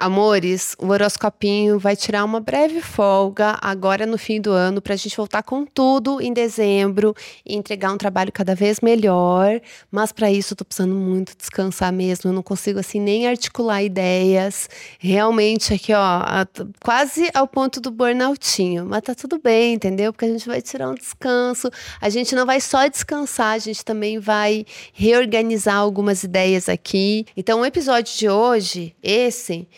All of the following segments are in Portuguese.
Amores, o horoscopinho vai tirar uma breve folga agora no fim do ano para a gente voltar com tudo em dezembro e entregar um trabalho cada vez melhor. Mas para isso eu tô precisando muito descansar mesmo. Eu não consigo assim nem articular ideias. Realmente aqui, ó, quase ao ponto do burnoutinho. Mas tá tudo bem, entendeu? Porque a gente vai tirar um descanso. A gente não vai só descansar, a gente também vai reorganizar algumas ideias aqui. Então, o episódio de hoje, esse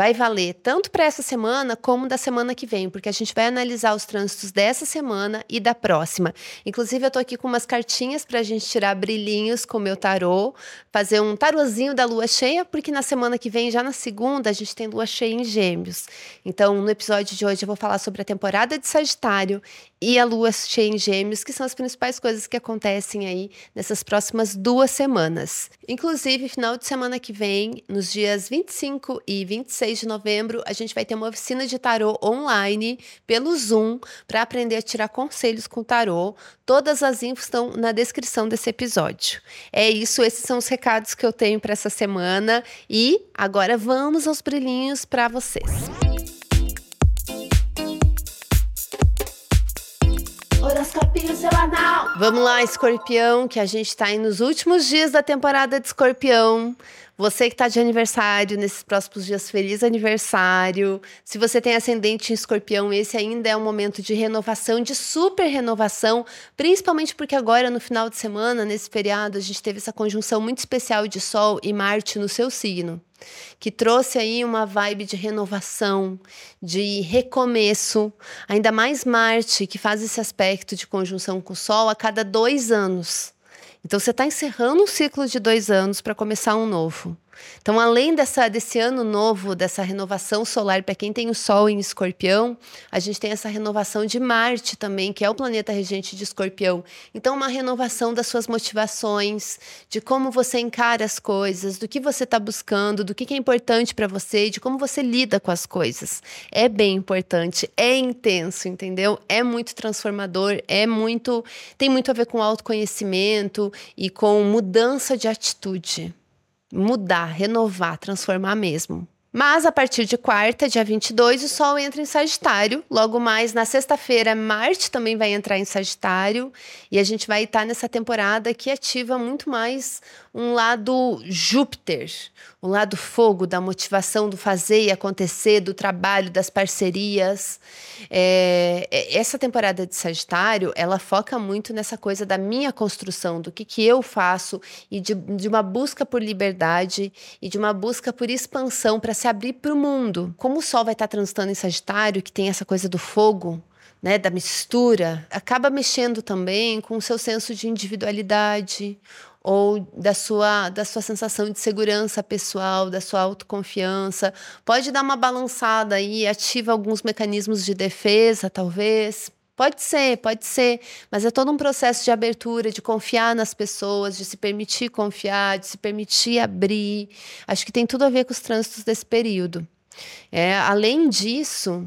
vai valer tanto para essa semana como da semana que vem, porque a gente vai analisar os trânsitos dessa semana e da próxima. Inclusive, eu tô aqui com umas cartinhas para a gente tirar brilhinhos com o meu tarô, fazer um tarozinho da lua cheia, porque na semana que vem, já na segunda, a gente tem lua cheia em Gêmeos. Então, no episódio de hoje, eu vou falar sobre a temporada de Sagitário e a lua cheia em Gêmeos, que são as principais coisas que acontecem aí nessas próximas duas semanas. Inclusive, final de semana que vem, nos dias 25 e 26 de novembro, a gente vai ter uma oficina de tarô online pelo Zoom para aprender a tirar conselhos com tarô. Todas as infos estão na descrição desse episódio. É isso, esses são os recados que eu tenho para essa semana e agora vamos aos brilhinhos para vocês. Horoscopinho semanal. Vamos lá, escorpião, que a gente está aí nos últimos dias da temporada de escorpião. Você que está de aniversário nesses próximos dias, feliz aniversário. Se você tem ascendente em escorpião, esse ainda é um momento de renovação, de super renovação, principalmente porque agora, no final de semana, nesse feriado, a gente teve essa conjunção muito especial de Sol e Marte no seu signo que trouxe aí uma vibe de renovação, de recomeço, ainda mais Marte, que faz esse aspecto de conjunção com o Sol a cada dois anos. Então você está encerrando um ciclo de dois anos para começar um novo. Então, além dessa, desse ano novo, dessa renovação solar, para quem tem o Sol em Escorpião, a gente tem essa renovação de Marte também, que é o planeta regente de Escorpião. Então, uma renovação das suas motivações, de como você encara as coisas, do que você está buscando, do que é importante para você, de como você lida com as coisas. É bem importante, é intenso, entendeu? É muito transformador, é muito. tem muito a ver com autoconhecimento e com mudança de atitude mudar, renovar, transformar mesmo. Mas a partir de quarta, dia 22, o Sol entra em Sagitário. Logo mais na sexta-feira, Marte também vai entrar em Sagitário. E a gente vai estar nessa temporada que ativa muito mais um lado Júpiter, um lado fogo da motivação do fazer e acontecer, do trabalho, das parcerias. É, é, essa temporada de Sagitário, ela foca muito nessa coisa da minha construção, do que, que eu faço e de, de uma busca por liberdade e de uma busca por expansão para se abrir para o mundo. Como o Sol vai estar transitando em Sagitário, que tem essa coisa do fogo, né, da mistura, acaba mexendo também com o seu senso de individualidade, ou da sua, da sua sensação de segurança pessoal, da sua autoconfiança. Pode dar uma balançada aí, ativa alguns mecanismos de defesa, talvez. Pode ser, pode ser, mas é todo um processo de abertura, de confiar nas pessoas, de se permitir confiar, de se permitir abrir. Acho que tem tudo a ver com os trânsitos desse período. É, além disso,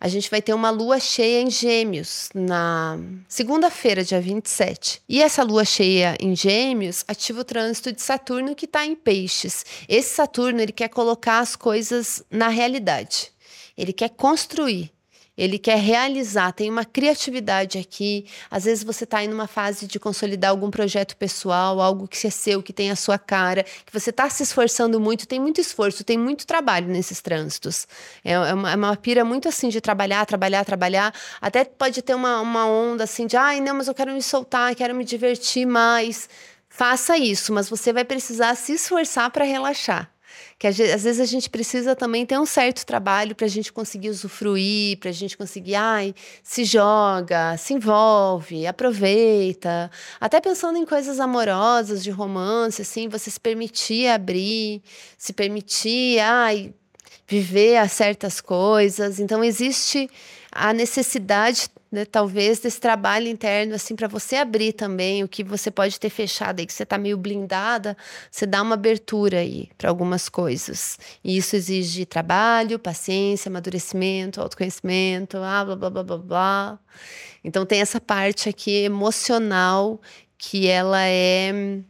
a gente vai ter uma lua cheia em Gêmeos na segunda-feira, dia 27. E essa lua cheia em Gêmeos ativa o trânsito de Saturno que está em Peixes. Esse Saturno ele quer colocar as coisas na realidade. Ele quer construir ele quer realizar, tem uma criatividade aqui. Às vezes você está em uma fase de consolidar algum projeto pessoal, algo que é seu, que tem a sua cara, que você está se esforçando muito, tem muito esforço, tem muito trabalho nesses trânsitos. É, é, uma, é uma pira muito assim de trabalhar, trabalhar, trabalhar. Até pode ter uma, uma onda assim de, ai, não, mas eu quero me soltar, quero me divertir mais. Faça isso, mas você vai precisar se esforçar para relaxar que às vezes a gente precisa também ter um certo trabalho para a gente conseguir usufruir, para a gente conseguir, ai, se joga, se envolve, aproveita. Até pensando em coisas amorosas, de romance, assim, você se permitir abrir, se permitir, ai, viver a certas coisas. Então existe a necessidade né, talvez desse trabalho interno assim para você abrir também o que você pode ter fechado aí que você está meio blindada você dá uma abertura aí para algumas coisas e isso exige trabalho paciência amadurecimento autoconhecimento blá blá blá blá blá, blá. então tem essa parte aqui emocional que ela é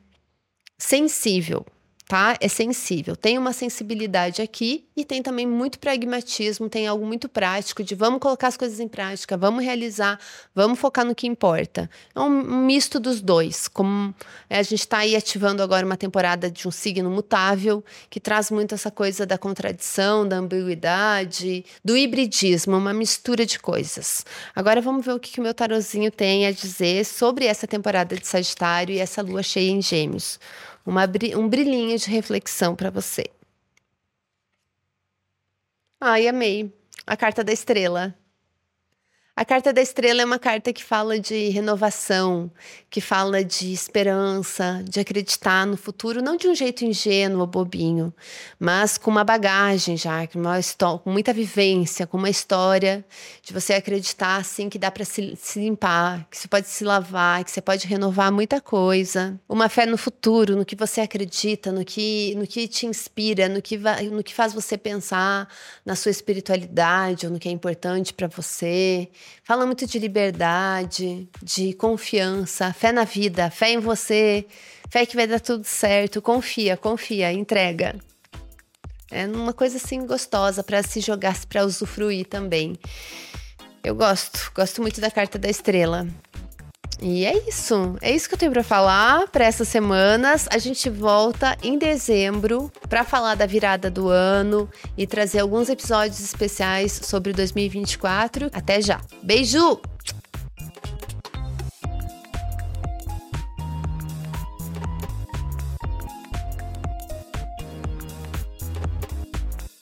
sensível tá? É sensível. Tem uma sensibilidade aqui e tem também muito pragmatismo, tem algo muito prático de vamos colocar as coisas em prática, vamos realizar, vamos focar no que importa. É um misto dos dois. Como é, a gente está aí ativando agora uma temporada de um signo mutável, que traz muito essa coisa da contradição, da ambiguidade, do hibridismo, uma mistura de coisas. Agora vamos ver o que, que o meu tarozinho tem a dizer sobre essa temporada de Sagitário e essa lua cheia em Gêmeos uma, um brilhinho de reflexão para você. Ai, amei. A carta da estrela. A carta da estrela é uma carta que fala de renovação, que fala de esperança, de acreditar no futuro, não de um jeito ingênuo ou bobinho, mas com uma bagagem já, com, uma com muita vivência, com uma história de você acreditar assim que dá para se, se, limpar, que você pode se lavar, que você pode renovar muita coisa. Uma fé no futuro, no que você acredita, no que, no que te inspira, no que, no que faz você pensar na sua espiritualidade ou no que é importante para você. Fala muito de liberdade, de confiança, fé na vida, fé em você, fé que vai dar tudo certo. Confia, confia, entrega. É uma coisa assim gostosa para se jogar, para usufruir também. Eu gosto, gosto muito da carta da estrela. E é isso. É isso que eu tenho para falar para essas semanas. A gente volta em dezembro para falar da virada do ano e trazer alguns episódios especiais sobre 2024. Até já. Beijo!